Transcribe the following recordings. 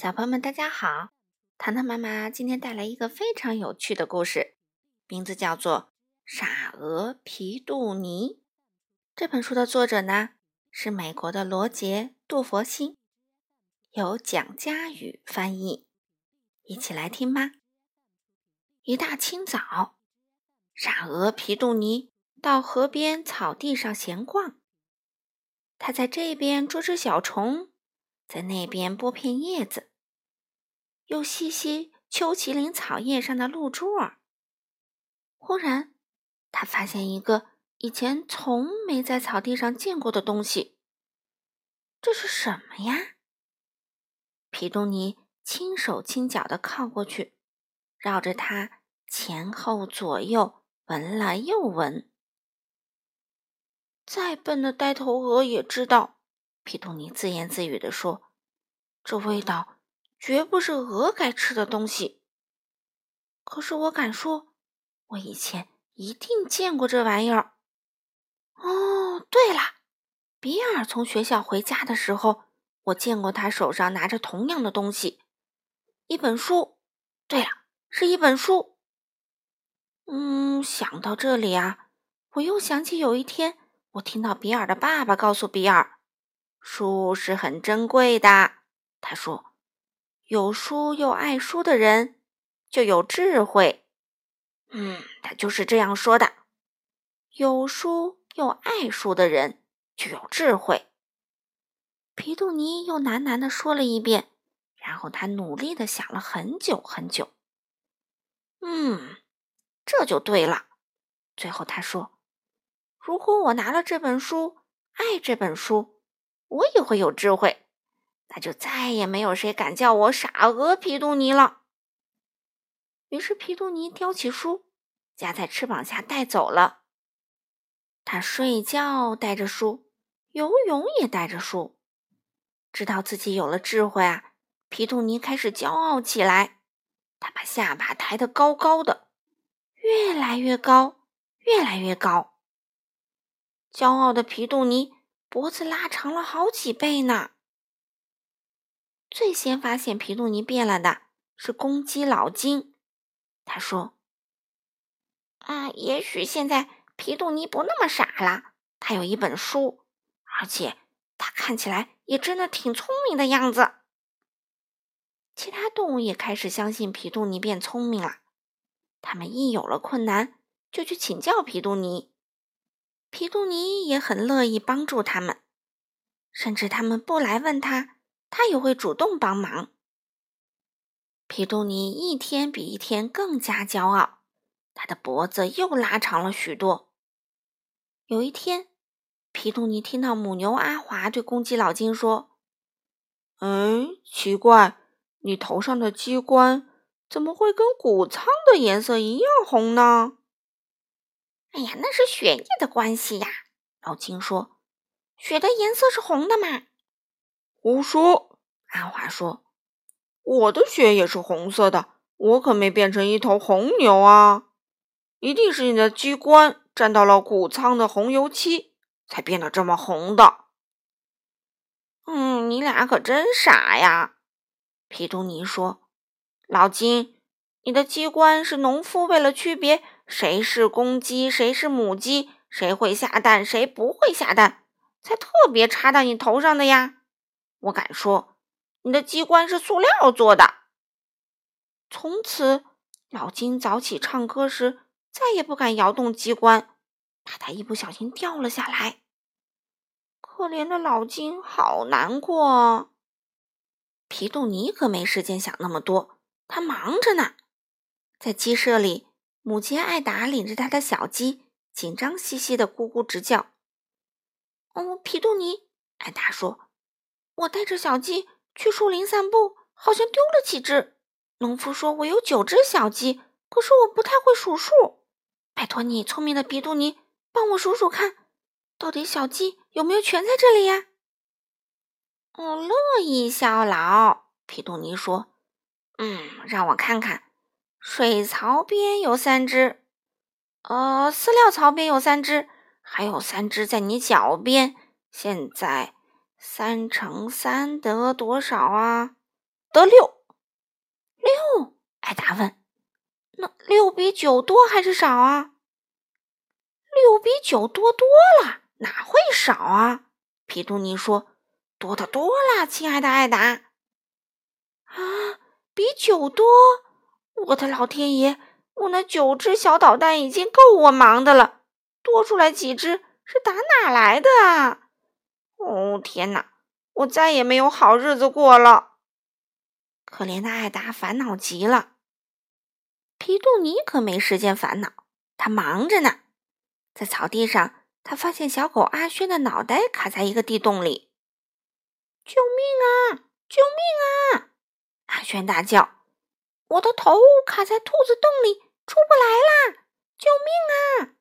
小朋友们，大家好！糖糖妈妈今天带来一个非常有趣的故事，名字叫做《傻鹅皮杜尼》。这本书的作者呢是美国的罗杰·杜佛辛，由蒋佳宇翻译。一起来听吧。一大清早，傻鹅皮杜尼到河边草地上闲逛。他在这边捉只小虫，在那边剥片叶子。又吸吸秋麒麟草叶上的露珠儿。忽然，他发现一个以前从没在草地上见过的东西。这是什么呀？皮东尼轻手轻脚的靠过去，绕着它前后左右闻了又闻。再笨的呆头鹅也知道，皮杜尼自言自语地说：“这味道。”绝不是鹅该吃的东西。可是我敢说，我以前一定见过这玩意儿。哦，对了，比尔从学校回家的时候，我见过他手上拿着同样的东西，一本书。对了，是一本书。嗯，想到这里啊，我又想起有一天，我听到比尔的爸爸告诉比尔，书是很珍贵的。他说。有书又爱书的人，就有智慧。嗯，他就是这样说的。有书又爱书的人，就有智慧。皮杜尼又喃喃地说了一遍，然后他努力的想了很久很久。嗯，这就对了。最后他说：“如果我拿了这本书，爱这本书，我也会有智慧。”那就再也没有谁敢叫我傻鹅皮杜尼了。于是皮杜尼叼起书，夹在翅膀下带走了。他睡觉带着书，游泳也带着书。知道自己有了智慧啊，皮杜尼开始骄傲起来。他把下巴抬得高高的，越来越高，越来越高。骄傲的皮杜尼脖子拉长了好几倍呢。最先发现皮杜尼变了的是公鸡老金。他说：“啊，也许现在皮杜尼不那么傻了。他有一本书，而且他看起来也真的挺聪明的样子。”其他动物也开始相信皮杜尼变聪明了。他们一有了困难，就去请教皮杜尼。皮杜尼也很乐意帮助他们，甚至他们不来问他。他也会主动帮忙。皮杜尼一天比一天更加骄傲，他的脖子又拉长了许多。有一天，皮杜尼听到母牛阿华对公鸡老金说：“哎，奇怪，你头上的鸡冠怎么会跟谷仓的颜色一样红呢？”“哎呀，那是血液的关系呀。”老金说，“血的颜色是红的嘛。”胡说！阿华说：“我的血也是红色的，我可没变成一头红牛啊！一定是你的机关沾到了谷仓的红油漆，才变得这么红的。”嗯，你俩可真傻呀！皮杜尼说：“老金，你的机关是农夫为了区别谁是公鸡，谁是母鸡，谁会下蛋，谁不会下蛋，才特别插到你头上的呀。”我敢说，你的机关是塑料做的。从此，老金早起唱歌时再也不敢摇动机关，怕他一不小心掉了下来。可怜的老金，好难过。皮杜尼可没时间想那么多，他忙着呢。在鸡舍里，母亲艾达领着他的小鸡，紧张兮兮的咕咕直叫。哦，皮杜尼，艾达说。我带着小鸡去树林散步，好像丢了几只。农夫说我有九只小鸡，可是我不太会数数。拜托你，聪明的皮杜尼，帮我数数看，到底小鸡有没有全在这里呀？我乐意效劳。皮杜尼说：“嗯，让我看看，水槽边有三只，呃，饲料槽边有三只，还有三只在你脚边。现在。”三乘三得多少啊？得六。六？艾达问。那六比九多还是少啊？六比九多多了，哪会少啊？皮杜尼说：“多的多了，亲爱的艾达。”啊，比九多！我的老天爷，我那九只小导弹已经够我忙的了，多出来几只是打哪来的啊？哦，天哪，我再也没有好日子过了！可怜的艾达烦恼极了。皮杜尼可没时间烦恼，他忙着呢。在草地上，他发现小狗阿轩的脑袋卡在一个地洞里。救命啊！救命啊！阿轩大叫：“我的头卡在兔子洞里，出不来啦！救命啊！”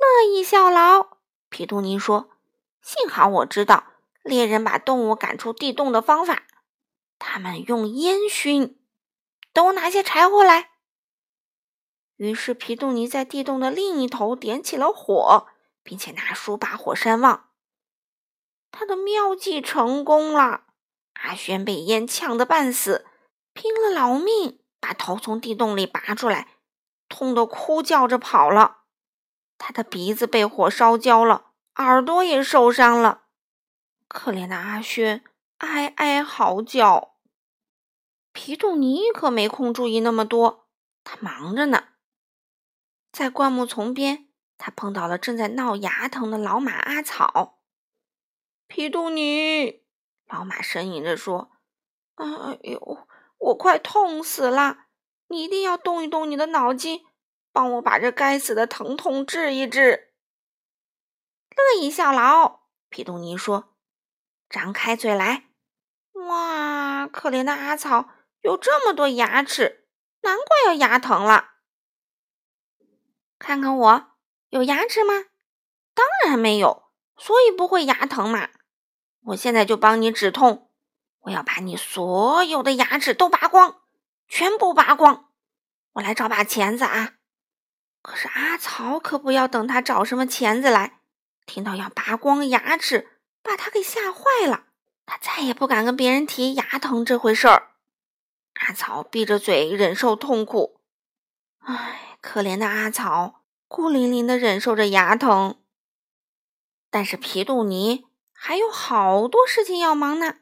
乐意效劳，皮杜尼说：“幸好我知道猎人把动物赶出地洞的方法，他们用烟熏。等我拿些柴火来。”于是皮杜尼在地洞的另一头点起了火，并且拿书把火山旺。他的妙计成功了。阿轩被烟呛得半死，拼了老命把头从地洞里拔出来，痛得哭叫着跑了。他的鼻子被火烧焦了，耳朵也受伤了。可怜的阿轩哀哀嚎叫。皮杜尼可没空注意那么多，他忙着呢。在灌木丛边，他碰到了正在闹牙疼的老马阿草。皮杜尼。老马呻吟着说：“哎呦，我快痛死了！你一定要动一动你的脑筋，帮我把这该死的疼痛治一治。”乐意效劳，皮杜尼说：“张开嘴来！哇，可怜的阿草有这么多牙齿，难怪要牙疼了。看看我，有牙齿吗？当然没有，所以不会牙疼嘛。”我现在就帮你止痛，我要把你所有的牙齿都拔光，全部拔光。我来找把钳子啊！可是阿草可不要等他找什么钳子来，听到要拔光牙齿，把他给吓坏了。他再也不敢跟别人提牙疼这回事儿。阿草闭着嘴忍受痛苦，唉，可怜的阿草，孤零零的忍受着牙疼。但是皮杜尼。还有好多事情要忙呢。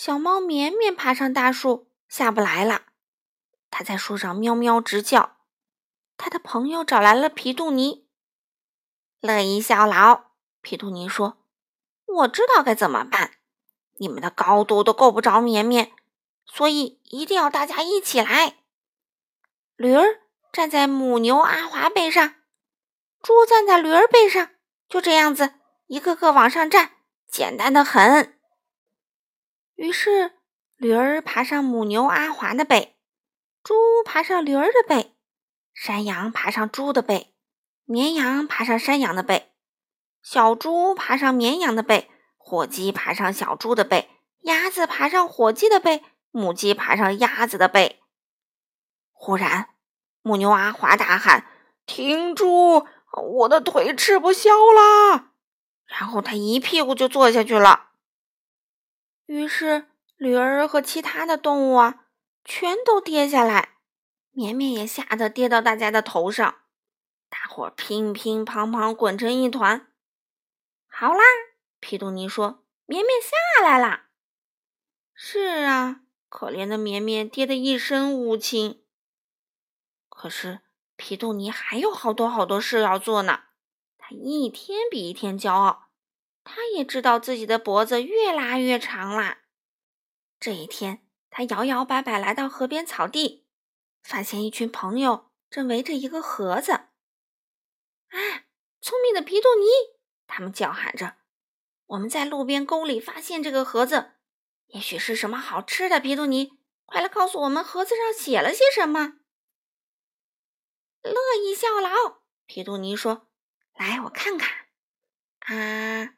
小猫绵绵爬上大树，下不来了。它在树上喵喵直叫。它的朋友找来了皮杜尼，乐意效劳。皮杜尼说：“我知道该怎么办。你们的高度都够不着绵绵，所以一定要大家一起来。驴儿站在母牛阿华背上，猪站在驴儿背上，就这样子。”一个个往上站，简单的很。于是，驴儿爬上母牛阿华的背，猪爬上驴儿的背，山羊爬上猪的背，绵羊爬上山羊的背，小猪爬上绵羊的背，火鸡爬上小猪的背，鸭子爬上火鸡的背，母鸡爬上鸭子的背。忽然，母牛阿华大喊：“停住！我的腿吃不消啦！”然后他一屁股就坐下去了。于是驴儿和其他的动物啊，全都跌下来，绵绵也吓得跌到大家的头上，大伙乒乒乓乓滚成一团。好啦，皮杜尼说：“绵绵下来啦。”是啊，可怜的绵绵跌得一身乌青。可是皮杜尼还有好多好多事要做呢。他一天比一天骄傲，他也知道自己的脖子越拉越长啦。这一天，他摇摇摆摆来到河边草地，发现一群朋友正围着一个盒子。啊，聪明的皮杜尼！他们叫喊着：“我们在路边沟里发现这个盒子，也许是什么好吃的。”皮杜尼，快来告诉我们，盒子上写了些什么？乐意效劳，皮杜尼说。来，我看看，啊，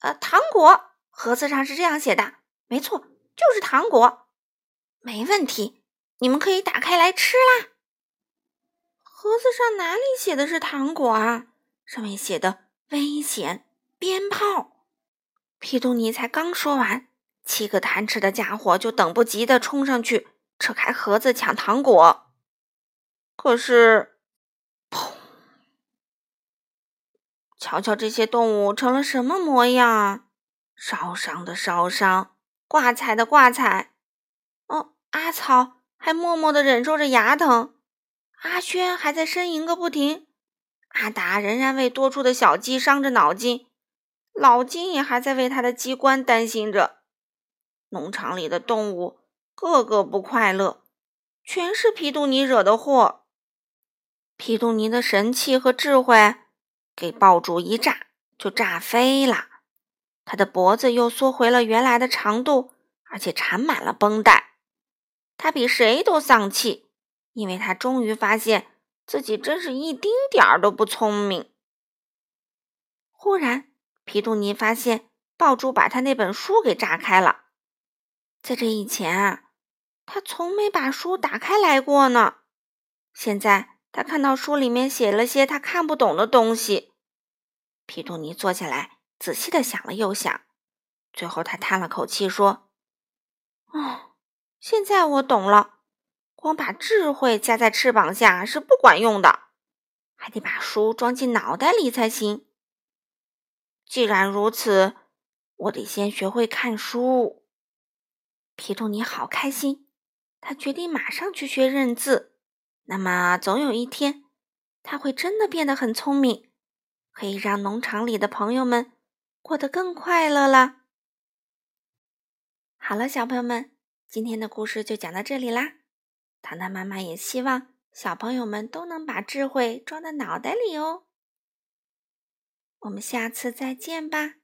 呃，糖果，盒子上是这样写的，没错，就是糖果，没问题，你们可以打开来吃啦。盒子上哪里写的是糖果啊？上面写的危险鞭炮。皮杜尼才刚说完，七个贪吃的家伙就等不及的冲上去，扯开盒子抢糖果。可是，瞧瞧这些动物成了什么模样啊？烧伤的烧伤，挂彩的挂彩。哦，阿草还默默的忍受着牙疼，阿轩还在呻吟个不停，阿达仍然为多出的小鸡伤着脑筋，老金也还在为他的机关担心着。农场里的动物个个不快乐，全是皮杜尼惹的祸。皮杜尼的神气和智慧给爆竹一炸就炸飞了，他的脖子又缩回了原来的长度，而且缠满了绷带。他比谁都丧气，因为他终于发现自己真是一丁点儿都不聪明。忽然，皮杜尼发现爆竹把他那本书给炸开了。在这以前啊，他从没把书打开来过呢。现在他看到书里面写了些他看不懂的东西。皮杜尼坐下来，仔细的想了又想，最后他叹了口气说：“哦，现在我懂了，光把智慧夹在翅膀下是不管用的，还得把书装进脑袋里才行。既然如此，我得先学会看书。”皮杜尼好开心，他决定马上去学认字。那么，总有一天，他会真的变得很聪明，可以让农场里的朋友们过得更快乐了。好了，小朋友们，今天的故事就讲到这里啦。糖糖妈妈也希望小朋友们都能把智慧装在脑袋里哦。我们下次再见吧。